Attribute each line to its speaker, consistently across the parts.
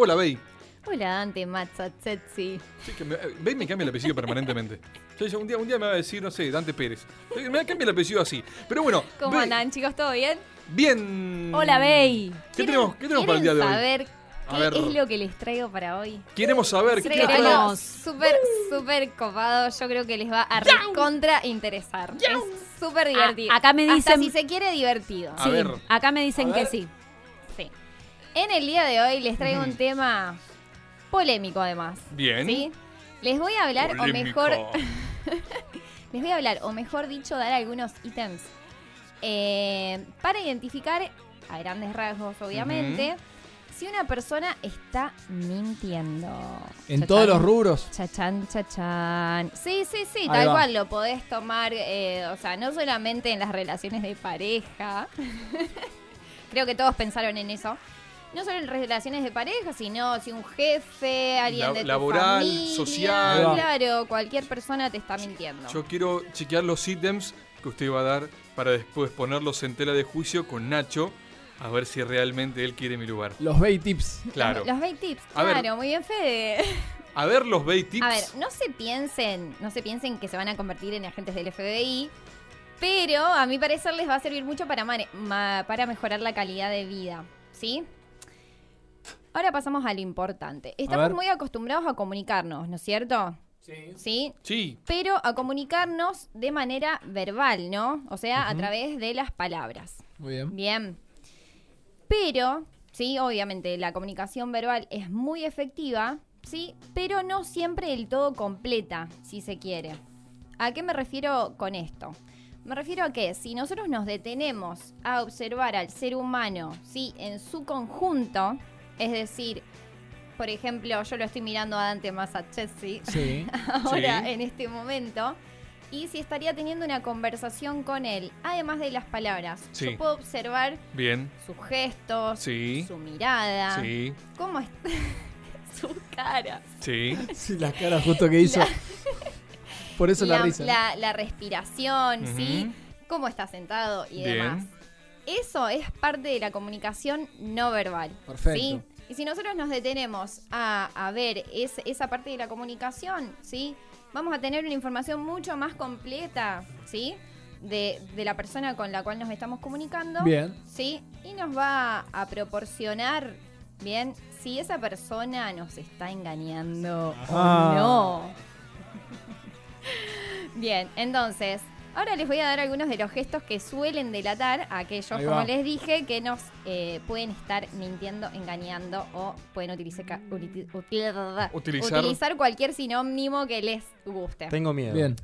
Speaker 1: Hola, Bey.
Speaker 2: Hola, Dante Mazzazetsi.
Speaker 1: Sí, que me, eh, Bey me cambia el apellido permanentemente. Un, día, un día me va a decir, no sé, Dante Pérez. Me cambia el apellido así. Pero bueno.
Speaker 2: ¿Cómo
Speaker 1: Bey,
Speaker 2: andan, chicos? ¿Todo bien?
Speaker 1: Bien.
Speaker 3: Hola, Bey.
Speaker 1: ¿Qué tenemos, qué tenemos para el día de
Speaker 2: ¿Quieren
Speaker 1: hoy?
Speaker 2: saber
Speaker 1: A
Speaker 2: qué
Speaker 1: ver.
Speaker 2: es lo que les traigo para hoy?
Speaker 1: Queremos saber qué
Speaker 3: Queremos.
Speaker 2: súper, súper copado. Yo creo que les va a recontra interesar. Es súper divertido.
Speaker 3: Ah, acá me
Speaker 2: Hasta
Speaker 3: dicen-
Speaker 2: si se quiere, divertido.
Speaker 1: A
Speaker 3: Sí,
Speaker 1: ver.
Speaker 3: acá me dicen
Speaker 1: A
Speaker 3: que
Speaker 1: ver.
Speaker 3: Sí.
Speaker 2: En el día de hoy les traigo un tema polémico, además.
Speaker 1: Bien.
Speaker 2: ¿Sí? Les voy a hablar, o mejor, les voy a hablar, o mejor dicho, dar algunos ítems eh, para identificar, a grandes rasgos, obviamente, si una persona está mintiendo.
Speaker 4: En
Speaker 2: Chachán,
Speaker 4: todos los rubros.
Speaker 2: Chachán, chachán. Sí, sí, sí,
Speaker 4: Ahí
Speaker 2: tal
Speaker 4: va.
Speaker 2: cual lo podés tomar, eh, o sea, no solamente en las relaciones de pareja. Creo que todos pensaron en eso. No solo en relaciones de pareja, sino si un jefe, alguien
Speaker 1: La-
Speaker 2: de tu
Speaker 1: laboral,
Speaker 2: familia,
Speaker 1: social.
Speaker 4: Ahí va.
Speaker 2: Claro, cualquier persona te está mintiendo.
Speaker 1: Yo quiero chequear los ítems que usted va a dar para después ponerlos en tela de juicio con Nacho. A ver si realmente él quiere mi lugar.
Speaker 4: Los Bay Tips.
Speaker 1: Claro.
Speaker 2: Los, bait tips,
Speaker 1: A ver.
Speaker 2: claro, muy bien, Fede.
Speaker 1: A ver los Bay Tips.
Speaker 2: A ver, no se piensen, no se piensen que se van a convertir en agentes del FBI, pero a mi parecer les va a servir mucho para, mane- ma- para mejorar la calidad de vida, ¿sí? Ahora pasamos a lo importante. Estamos
Speaker 4: ver.
Speaker 2: muy acostumbrados a comunicarnos, ¿no es cierto?
Speaker 4: Sí.
Speaker 2: ¿Sí?
Speaker 1: Sí.
Speaker 2: Pero a comunicarnos de manera verbal, ¿no? O sea, a través de las palabras.
Speaker 4: Muy bien.
Speaker 2: Bien. Pero, sí, obviamente la comunicación verbal es muy efectiva, sí, pero no siempre del todo completa, si se quiere. ¿A qué me refiero con esto? Me refiero a que si nosotros nos detenemos a observar al ser humano, sí, en su conjunto, es decir, por ejemplo, yo lo estoy mirando a Dante Massachesi
Speaker 4: Sí.
Speaker 2: ahora
Speaker 1: Sí.
Speaker 2: en este momento y si estaría teniendo una conversación con él, además de las palabras.
Speaker 1: Sí.
Speaker 2: Yo puedo observar
Speaker 1: Bien.
Speaker 2: sus gestos,
Speaker 1: Sí.
Speaker 2: su mirada,
Speaker 1: Sí.
Speaker 2: cómo es su cara,
Speaker 1: Sí.
Speaker 4: Sí, la cara justo que hizo. Por eso la, risa.
Speaker 2: la- la respiración, ¿sí? Cómo está sentado y
Speaker 1: Bien.
Speaker 2: demás. Eso es parte de la comunicación no verbal.
Speaker 4: Perfecto.
Speaker 2: ¿sí? Y si nosotros nos detenemos a, a ver es- esa parte de la comunicación, ¿sí? Vamos a tener una información mucho más completa, ¿sí? De, de la persona con la cual nos estamos comunicando.
Speaker 4: Bien.
Speaker 2: ¿Sí? Y nos va a proporcionar, bien, si esa persona nos está engañando
Speaker 4: Ah.
Speaker 2: o no. bien, entonces, ahora les voy a dar algunos de los gestos que suelen delatar a aquellos,
Speaker 4: Ahí
Speaker 2: como
Speaker 4: va.
Speaker 2: les dije, que nos eh, pueden estar mintiendo, engañando o pueden utilizar, ca- uti- util-
Speaker 1: Utilizar.
Speaker 2: utilizar cualquier sinónimo que les guste.
Speaker 5: Tengo miedo.
Speaker 4: Bien.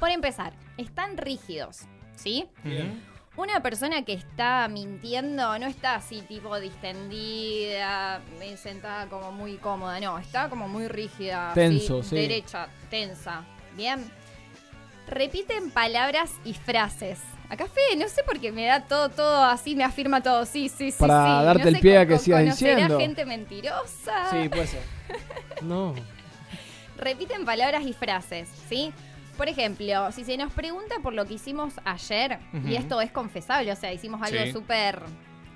Speaker 2: Por empezar, están rígidos, ¿sí?
Speaker 1: Ujú.
Speaker 2: Una persona que está mintiendo no está así tipo distendida, eh, sentada como muy cómoda, no, está como muy rígida, así,
Speaker 4: Tenso, sí.
Speaker 2: derecha, tensa. Bien. Repiten palabras y frases. Acá Fede, no sé por qué me da todo, todo así, me afirma todo, sí, sí, sí.
Speaker 4: Para
Speaker 2: sí.
Speaker 4: darte
Speaker 2: No
Speaker 4: el
Speaker 2: sé,
Speaker 4: pie a que sigas
Speaker 2: ¿conocerá
Speaker 4: diciendo.
Speaker 2: gente mentirosa.
Speaker 4: Sí, puede ser.
Speaker 5: No.
Speaker 2: repiten palabras y frases, ¿sí? Por ejemplo, si se nos pregunta por lo que hicimos ayer, y esto es confesable, o sea, hicimos algo
Speaker 1: Sí.
Speaker 2: súper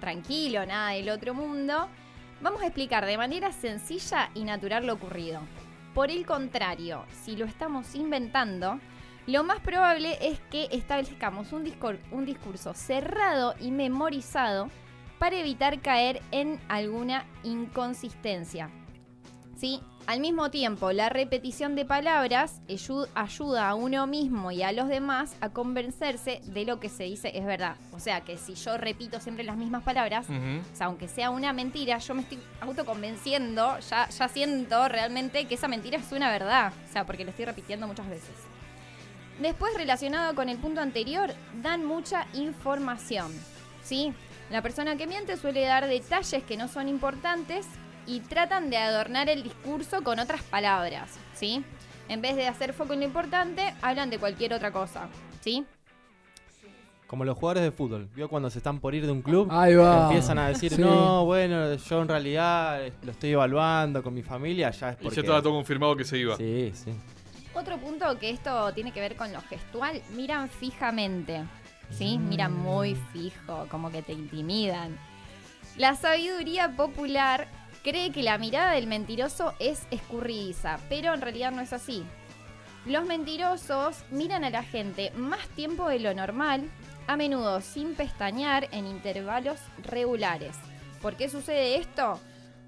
Speaker 2: tranquilo, nada del otro mundo, vamos a explicar de manera sencilla y natural lo ocurrido. Por el contrario, si lo estamos inventando, lo más probable es que establezcamos un, discur- un discurso cerrado y memorizado para evitar caer en alguna inconsistencia. ¿sí? Al mismo tiempo, la repetición de palabras ayu- ayuda a uno mismo y a los demás a convencerse de lo que se dice es verdad. O sea, que si yo repito siempre las mismas palabras, o sea, aunque sea una mentira, yo me estoy autoconvenciendo, ya, ya siento realmente que esa mentira es una verdad. O sea, porque lo estoy repitiendo muchas veces. Después, relacionado con el punto anterior, dan mucha información. ¿Sí? La persona que miente suele dar detalles que no son importantes y tratan de adornar el discurso con otras palabras. ¿Sí? En vez de hacer foco en lo importante, hablan de cualquier otra cosa. ¿Sí?
Speaker 5: Como los jugadores de fútbol. ¿Vio cuando se están por ir de un club?
Speaker 4: Ahí va.
Speaker 5: Empiezan a decir,
Speaker 4: Sí.
Speaker 5: no, bueno, yo en realidad lo estoy evaluando con mi familia, ya es
Speaker 1: Y
Speaker 5: porque...
Speaker 1: ya estaba todo confirmado que se iba.
Speaker 5: Sí, sí.
Speaker 2: Otro punto que esto tiene que ver con lo gestual, miran fijamente. ¿Sí? Miran muy fijo, como que te intimidan. La sabiduría popular cree que la mirada del mentiroso es escurridiza, pero en realidad no es así. Los mentirosos miran a la gente más tiempo de lo normal, a menudo sin pestañear en intervalos regulares. ¿Por qué sucede esto?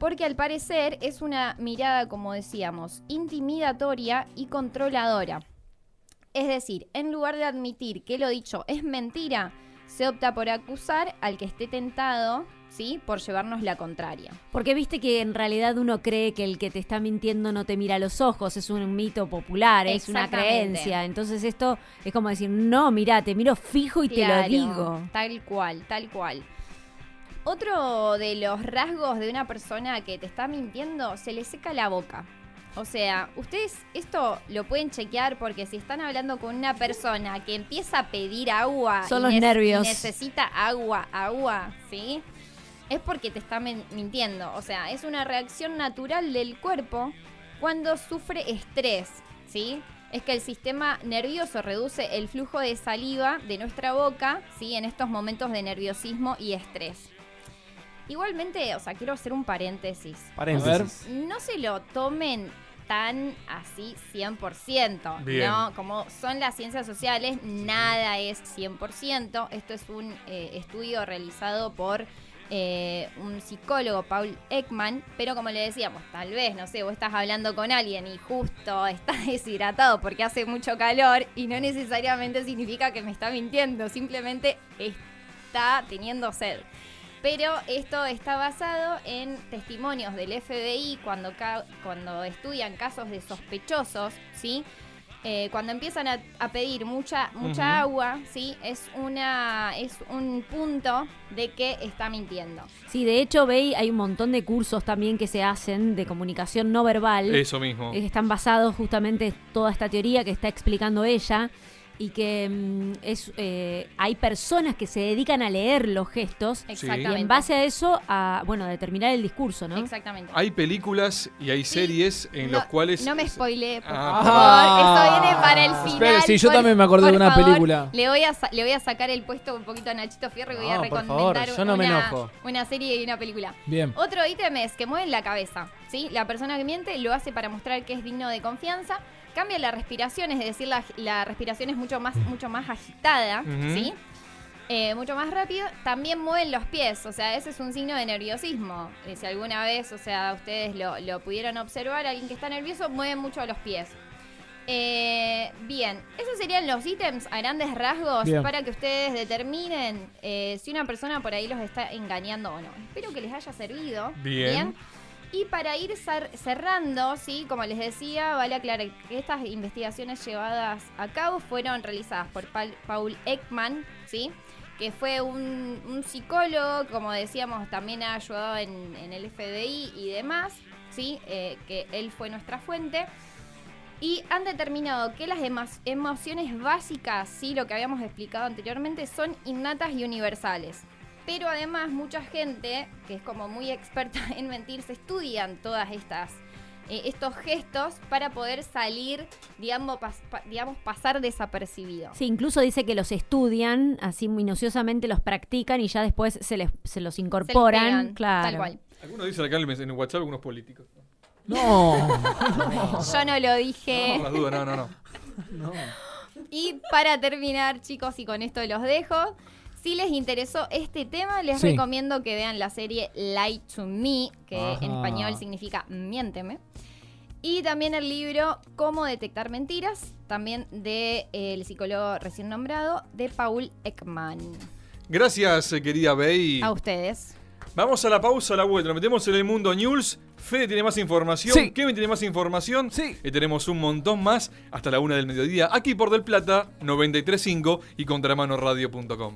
Speaker 2: Porque al parecer es una mirada, como decíamos, intimidatoria y controladora. Es decir, en lugar de admitir que lo dicho es mentira, se opta por acusar al que esté tentado, ¿sí? Por llevarnos la contraria.
Speaker 3: Porque viste que en realidad uno cree que el que te está mintiendo no te mira a los ojos, es un mito popular, es una creencia. Entonces esto es como decir, no, mira, te miro fijo y te lo digo.
Speaker 2: Tal cual, tal cual. Otro de los rasgos de una persona que te está mintiendo, se le seca la boca. O sea, ustedes esto lo pueden chequear porque si están hablando con una persona que empieza a pedir agua
Speaker 3: Son
Speaker 2: y
Speaker 3: los nervios.
Speaker 2: necesita agua, agua, ¿sí? Es porque te está mintiendo. O sea, es una reacción natural del cuerpo cuando sufre estrés, ¿sí? Es que el sistema nervioso reduce el flujo de saliva de nuestra boca, ¿sí? En estos momentos de nerviosismo y estrés. Igualmente, o sea, quiero hacer un paréntesis.
Speaker 5: Paréntesis.
Speaker 2: No se lo tomen tan así 100%,
Speaker 1: Bien.
Speaker 2: ¿no? Como son las ciencias sociales, nada es 100%. Esto es un eh, estudio realizado por eh, un psicólogo, Paul Ekman, pero como le decíamos, tal vez, no sé, vos estás hablando con alguien y justo estás deshidratado porque hace mucho calor y no necesariamente significa que me está mintiendo, simplemente está teniendo sed. Pero esto está basado en testimonios del FBI cuando, ca- cuando estudian casos de sospechosos, ¿sí? Eh, cuando empiezan a, a pedir mucha mucha agua, ¿sí? Es, una, es un punto de que está mintiendo.
Speaker 3: Sí, de hecho, Bey, hay un montón de cursos también que se hacen de comunicación no verbal.
Speaker 1: Eso mismo.
Speaker 3: Eh, Están basados justamente en toda esta teoría que está explicando ella y que mm, es eh, hay personas que se dedican a leer los gestos y en base a eso a bueno a determinar el discurso, ¿no?
Speaker 2: Exactamente.
Speaker 1: Hay películas y hay
Speaker 2: Sí.
Speaker 1: series en
Speaker 2: no,
Speaker 1: los cuales...
Speaker 2: No me spoileé, por
Speaker 1: Ah.
Speaker 2: favor. Eso viene para el final.
Speaker 4: Espere, sí, yo
Speaker 2: por-
Speaker 4: también me acordé
Speaker 2: por
Speaker 4: de una
Speaker 2: favor.
Speaker 4: película.
Speaker 2: Le voy, a sa- le voy a sacar el puesto un poquito a Nachito Fierro y voy a
Speaker 5: No, por
Speaker 2: recomendar
Speaker 5: favor, yo no me
Speaker 2: una,
Speaker 5: enojo.
Speaker 2: una serie y una película.
Speaker 4: Bien.
Speaker 2: Otro ítem es que mueven la cabeza, ¿sí? La persona que miente lo hace para mostrar que es digno de confianza. Cambia la respiración, es decir, la, la respiración es mucho más, mucho más agitada. ¿sí? Eh, mucho más rápido. También mueven los pies, o sea, ese es un signo de nerviosismo. Eh, si alguna vez, o sea, ustedes lo, lo pudieron observar, alguien que está nervioso mueve mucho los pies. Eh, bien, esos serían los ítems a grandes rasgos
Speaker 4: Bien.
Speaker 2: para que ustedes determinen eh, si una persona por ahí los está engañando o no. Espero que les haya servido.
Speaker 1: Bien.
Speaker 2: Y para ir cer- cerrando, sí, como les decía, vale aclarar que estas investigaciones llevadas a cabo fueron realizadas por Paul Ekman, sí, que fue un, psicólogo, como decíamos, también ha ayudado en, el FBI y demás, sí, eh, que él fue nuestra fuente. Y han determinado que las emo- emociones básicas, sí, lo que habíamos explicado anteriormente, son innatas y universales. Pero además mucha gente, que es como muy experta en mentir, se estudian todas estas eh, estos gestos para poder salir, digamos, pas- pa- digamos pasar desapercibido.
Speaker 3: Sí, incluso dice que los estudian, así minuciosamente los practican y ya después se les se los
Speaker 2: Se les
Speaker 3: incorporan,
Speaker 2: pegan,
Speaker 3: claro.
Speaker 2: Tal cual.
Speaker 1: Algunos dicen acá en el- en el WhatsApp algunos políticos.
Speaker 4: No.
Speaker 2: Yo no lo dije.
Speaker 1: No, las dudas, no, no, no.
Speaker 2: Y para terminar, chicos, y con esto los dejo. Si les interesó este tema, les
Speaker 4: Sí.
Speaker 2: recomiendo que vean la serie Lie to Me, que
Speaker 4: Ajá.
Speaker 2: en español significa Miénteme. Y también el libro Cómo detectar mentiras, también del psicólogo recién nombrado, de Paul Ekman.
Speaker 1: Gracias, eh, querida Bey.
Speaker 2: A ustedes.
Speaker 1: Vamos a la pausa, a la vuelta. Nos metemos en el mundo news. Fede tiene más información.
Speaker 4: Sí.
Speaker 1: Kevin tiene más información.
Speaker 4: Sí.
Speaker 1: Y tenemos un montón más hasta la una del mediodía. Aquí por Del Plata, 93.5 y contramanoradio.com.